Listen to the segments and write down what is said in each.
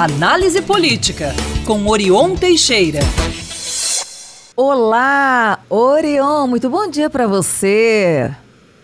Análise Política, com Orion Teixeira. Olá, Orion, muito bom dia para você.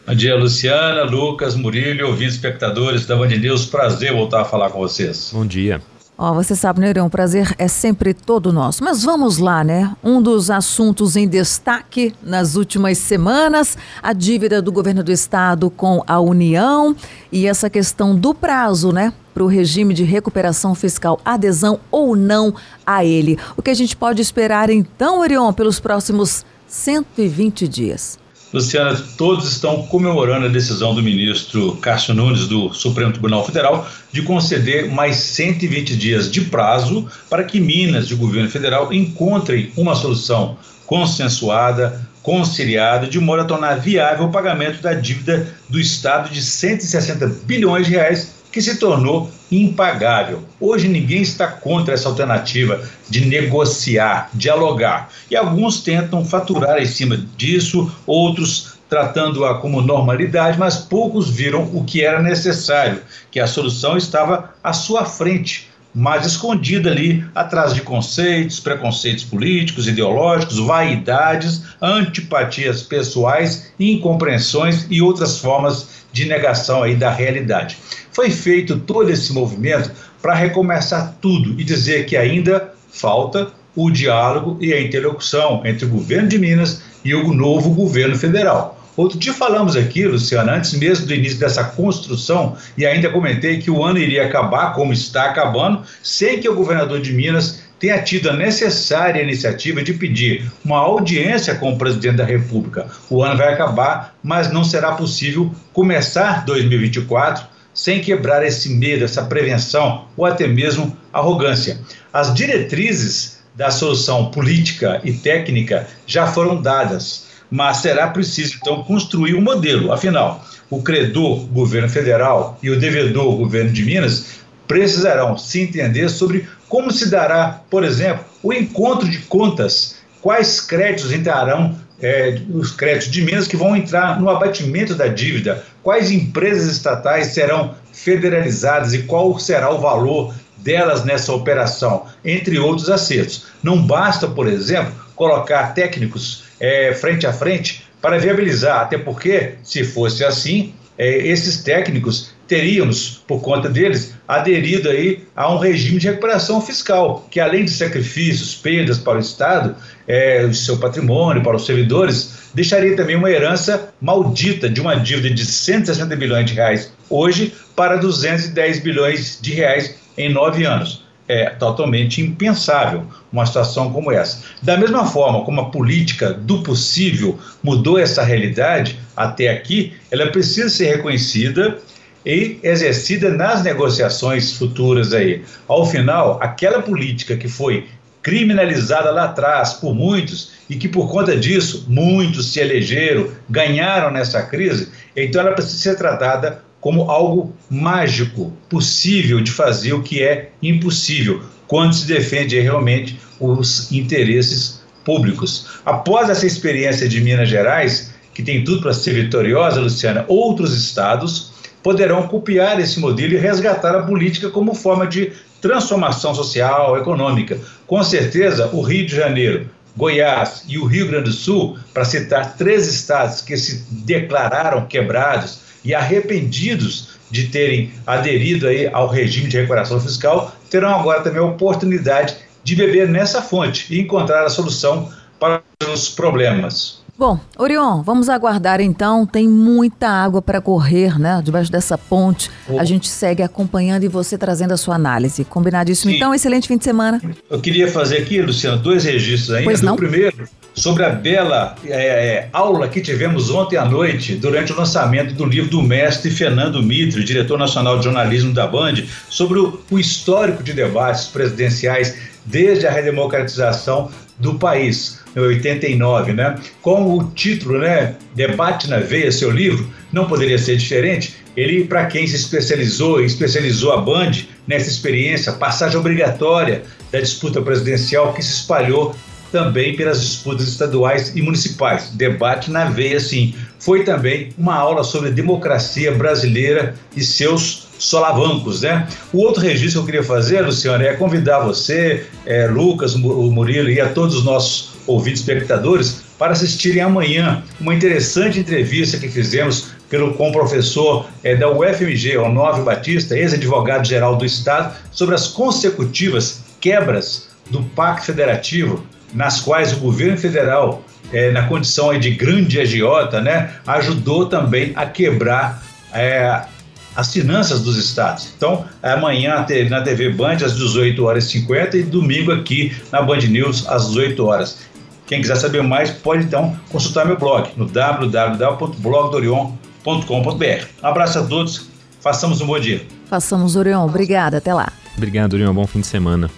Bom dia, Luciana, Lucas, Murilo, ouvintes espectadores da Band News. Prazer voltar a falar com vocês. Bom dia. Ó, oh, você sabe, né, um prazer é sempre todo nosso. Mas vamos lá, né? Um dos assuntos em destaque nas últimas semanas, a dívida do governo do estado com a União e essa questão do prazo, né? Para o regime de recuperação fiscal, adesão ou não a ele. O que a gente pode esperar então, Orion, pelos próximos 120 dias? Luciana, todos estão comemorando a decisão do ministro Cássio Nunes do Supremo Tribunal Federal de conceder mais 120 dias de prazo para que Minas e o governo federal encontrem uma solução consensuada, conciliada, de modo a tornar viável o pagamento da dívida do Estado de 160 bilhões de reais que se tornou impagável. Hoje ninguém está contra essa alternativa de negociar, dialogar. E alguns tentam faturar em cima disso, outros tratando-a como normalidade, mas poucos viram o que era necessário, que a solução estava à sua frente mas escondida ali atrás de conceitos, preconceitos políticos, ideológicos, vaidades, antipatias pessoais, incompreensões e outras formas de negação aí da realidade. Foi feito todo esse movimento para recomeçar tudo e dizer que ainda falta o diálogo e a interlocução entre o governo de Minas e o novo governo federal. Outro dia falamos aqui, Luciano, antes mesmo do início dessa construção, e ainda comentei que o ano iria acabar, como está acabando, sem que o governador de Minas tenha tido a necessária iniciativa de pedir uma audiência com o presidente da República. O ano vai acabar, mas não será possível começar 2024 sem quebrar esse medo, essa prevenção ou até mesmo arrogância. As diretrizes da solução política e técnica já foram dadas mas será preciso então construir um modelo. Afinal, o credor, governo federal, e o devedor, governo de Minas, precisarão se entender sobre como se dará, por exemplo, o encontro de contas, quais créditos entrarão é, os créditos de Minas que vão entrar no abatimento da dívida, quais empresas estatais serão federalizadas e qual será o valor delas nessa operação, entre outros acertos. Não basta, por exemplo, colocar técnicos é, frente a frente para viabilizar, até porque, se fosse assim, é, esses técnicos teríamos, por conta deles, aderido aí a um regime de recuperação fiscal, que além de sacrifícios, perdas para o Estado, é, o seu patrimônio, para os servidores, deixaria também uma herança maldita de uma dívida de 160 bilhões de reais hoje para 210 bilhões de reais em nove anos é totalmente impensável uma situação como essa. Da mesma forma como a política do possível mudou essa realidade até aqui, ela precisa ser reconhecida e exercida nas negociações futuras aí. Ao final, aquela política que foi criminalizada lá atrás por muitos e que por conta disso muitos se elegeram, ganharam nessa crise, então ela precisa ser tratada como algo mágico, possível de fazer o que é impossível, quando se defende realmente os interesses públicos. Após essa experiência de Minas Gerais, que tem tudo para ser vitoriosa, Luciana, outros estados poderão copiar esse modelo e resgatar a política como forma de transformação social, econômica. Com certeza, o Rio de Janeiro, Goiás e o Rio Grande do Sul, para citar três estados que se declararam quebrados, e arrependidos de terem aderido aí ao regime de recuperação fiscal, terão agora também a oportunidade de beber nessa fonte e encontrar a solução para os problemas. Bom, Orion, vamos aguardar então. Tem muita água para correr, né? Debaixo dessa ponte. Oh. A gente segue acompanhando e você trazendo a sua análise. Combinadíssimo. Sim. Então, excelente fim de semana. Eu queria fazer aqui, Luciano, dois registros ainda. Pois não? O primeiro, sobre a bela é, é, aula que tivemos ontem à noite, durante o lançamento do livro do mestre Fernando Mitre, diretor nacional de jornalismo da Band, sobre o, o histórico de debates presidenciais desde a redemocratização do país, em 89, né? Com o título, né, Debate na Veia, seu livro, não poderia ser diferente. Ele, para quem se especializou especializou a Band nessa experiência, passagem obrigatória da disputa presidencial que se espalhou também pelas disputas estaduais e municipais. Debate na veia, sim. Foi também uma aula sobre democracia brasileira e seus solavancos, né? O outro registro que eu queria fazer, Luciano, é convidar você, é, Lucas, o Murilo e a todos os nossos ouvintes espectadores para assistirem amanhã uma interessante entrevista que fizemos pelo, com o professor é, da UFMG, Onóvio Batista, ex-advogado-geral do Estado, sobre as consecutivas quebras do Pacto Federativo, nas quais o governo federal, é, na condição de grande agiota, né, ajudou também a quebrar é, as finanças dos estados. Então, amanhã na TV Band às 18 horas e 50 e domingo aqui na Band News às 18 horas. Quem quiser saber mais pode então consultar meu blog no www.blogdorion.com.br. Um abraço a todos, façamos um bom dia. Façamos, Orion. Obrigada, até lá. Obrigado, Orion. Bom fim de semana.